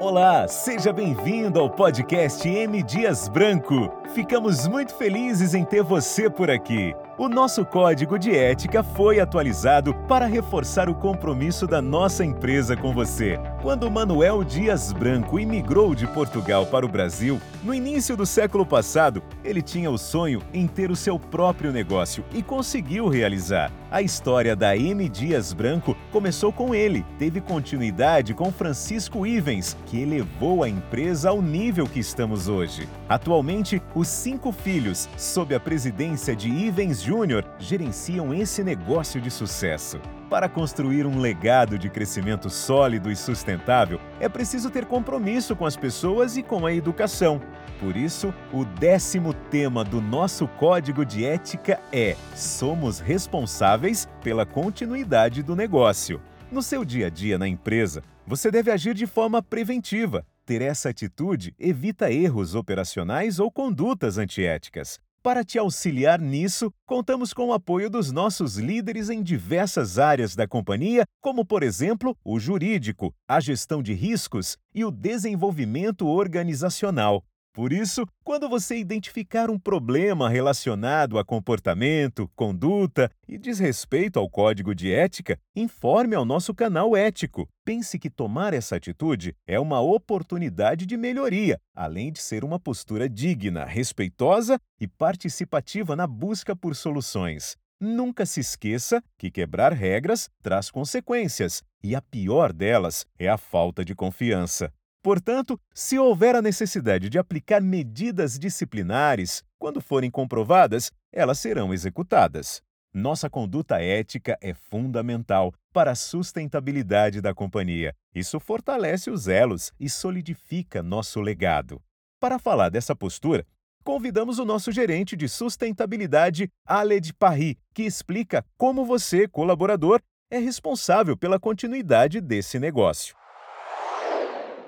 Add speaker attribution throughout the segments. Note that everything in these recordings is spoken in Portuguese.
Speaker 1: Olá, seja bem-vindo ao podcast M Dias Branco. Ficamos muito felizes em ter você por aqui. O nosso código de ética foi atualizado para reforçar o compromisso da nossa empresa com você. Quando Manuel Dias Branco imigrou de Portugal para o Brasil, no início do século passado, ele tinha o sonho em ter o seu próprio negócio e conseguiu realizar. A história da M Dias Branco começou com ele, teve continuidade com Francisco Ivens, que elevou a empresa ao nível que estamos hoje. Atualmente, os cinco filhos, sob a presidência de Ivens Júnior, gerenciam esse negócio de sucesso. Para construir um legado de crescimento sólido e sustentável, é preciso ter compromisso com as pessoas e com a educação. Por isso, o décimo tema do nosso código de ética é: somos responsáveis pela continuidade do negócio. No seu dia a dia na empresa, você deve agir de forma preventiva. Ter essa atitude evita erros operacionais ou condutas antiéticas. Para te auxiliar nisso, contamos com o apoio dos nossos líderes em diversas áreas da companhia, como, por exemplo, o jurídico, a gestão de riscos e o desenvolvimento organizacional. Por isso, quando você identificar um problema relacionado a comportamento, conduta e desrespeito ao código de ética, informe ao nosso canal ético. Pense que tomar essa atitude é uma oportunidade de melhoria, além de ser uma postura digna, respeitosa e participativa na busca por soluções. Nunca se esqueça que quebrar regras traz consequências, e a pior delas é a falta de confiança. Portanto, se houver a necessidade de aplicar medidas disciplinares, quando forem comprovadas, elas serão executadas. Nossa conduta ética é fundamental para a sustentabilidade da companhia. Isso fortalece os elos e solidifica nosso legado. Para falar dessa postura, convidamos o nosso gerente de sustentabilidade, Aled Parry, que explica como você, colaborador, é responsável pela continuidade desse negócio.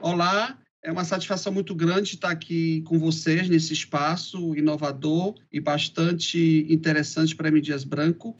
Speaker 2: Olá, é uma satisfação muito grande estar aqui com vocês nesse espaço inovador e bastante interessante para M. Dias Branco.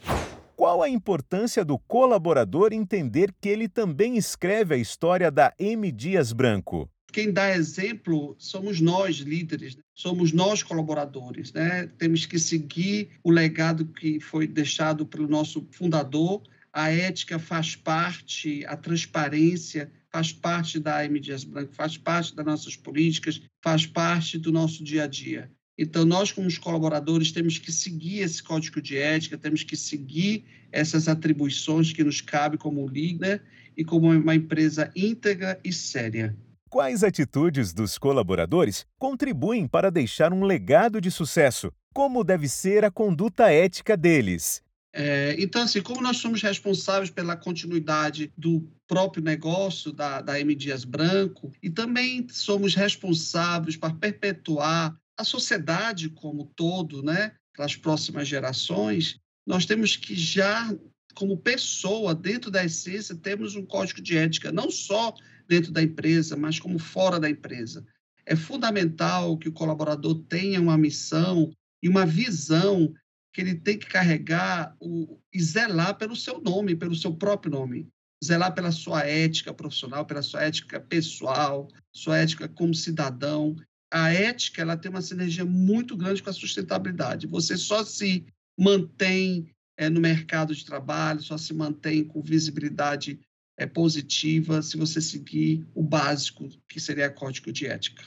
Speaker 1: Qual a importância do colaborador entender que ele também escreve a história da M. Dias Branco?
Speaker 2: Quem dá exemplo somos nós, líderes, né? somos nós, colaboradores. Né? Temos que seguir o legado que foi deixado pelo nosso fundador. A ética faz parte, a transparência faz parte da M. Dias Branco, faz parte das nossas políticas, faz parte do nosso dia a dia. Então, nós, como os colaboradores, temos que seguir esse código de ética, temos que seguir essas atribuições que nos cabe como líder e como uma empresa íntegra e séria.
Speaker 1: Quais atitudes dos colaboradores contribuem para deixar um legado de sucesso? Como deve ser a conduta ética deles?
Speaker 2: É, então, assim, como nós somos responsáveis pela continuidade do próprio negócio da, da M. Dias Branco e também somos responsáveis para perpetuar a sociedade como todo, né, para as próximas gerações, nós temos que já, como pessoa, dentro da essência, temos um código de ética, não só dentro da empresa, mas como fora da empresa. É fundamental que o colaborador tenha uma missão e uma visão que ele tem que carregar o, e zelar pelo seu nome, pelo seu próprio nome. Zelar pela sua ética profissional, pela sua ética pessoal, sua ética como cidadão. A ética ela tem uma sinergia muito grande com a sustentabilidade. Você só se mantém é, no mercado de trabalho, só se mantém com visibilidade é, positiva se você seguir o básico, que seria a código de ética.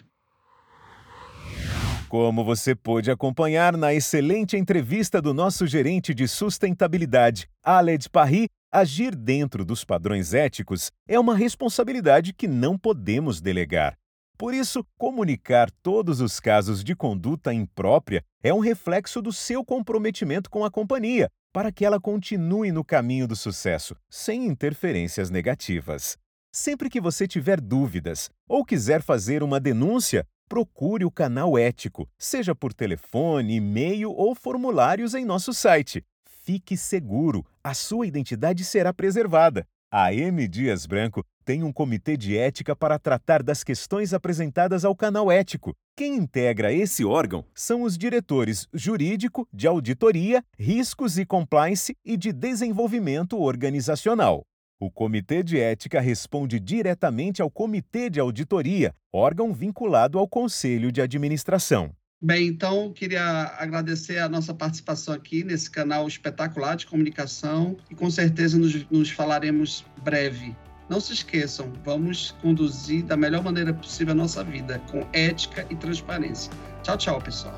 Speaker 1: Como você pôde acompanhar na excelente entrevista do nosso gerente de sustentabilidade, Aled Parry, agir dentro dos padrões éticos é uma responsabilidade que não podemos delegar. Por isso, comunicar todos os casos de conduta imprópria é um reflexo do seu comprometimento com a companhia, para que ela continue no caminho do sucesso, sem interferências negativas. Sempre que você tiver dúvidas ou quiser fazer uma denúncia, procure o canal ético, seja por telefone, e-mail ou formulários em nosso site. Fique seguro, a sua identidade será preservada. A M Dias Branco tem um comitê de ética para tratar das questões apresentadas ao canal ético. Quem integra esse órgão são os diretores jurídico, de auditoria, riscos e compliance e de desenvolvimento organizacional. O Comitê de Ética responde diretamente ao Comitê de Auditoria, órgão vinculado ao Conselho de Administração.
Speaker 2: Bem, então queria agradecer a nossa participação aqui nesse canal espetacular de comunicação e com certeza nos, nos falaremos breve. Não se esqueçam, vamos conduzir da melhor maneira possível a nossa vida, com ética e transparência. Tchau, tchau, pessoal.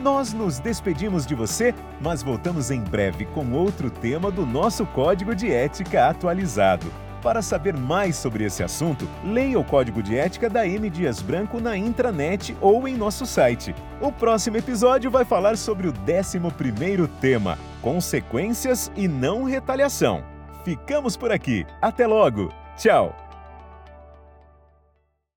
Speaker 1: Nós nos despedimos de você, mas voltamos em breve com outro tema do nosso Código de Ética atualizado. Para saber mais sobre esse assunto, leia o Código de Ética da M. Dias Branco na intranet ou em nosso site. O próximo episódio vai falar sobre o 11º tema, Consequências e não retaliação. Ficamos por aqui. Até logo. Tchau.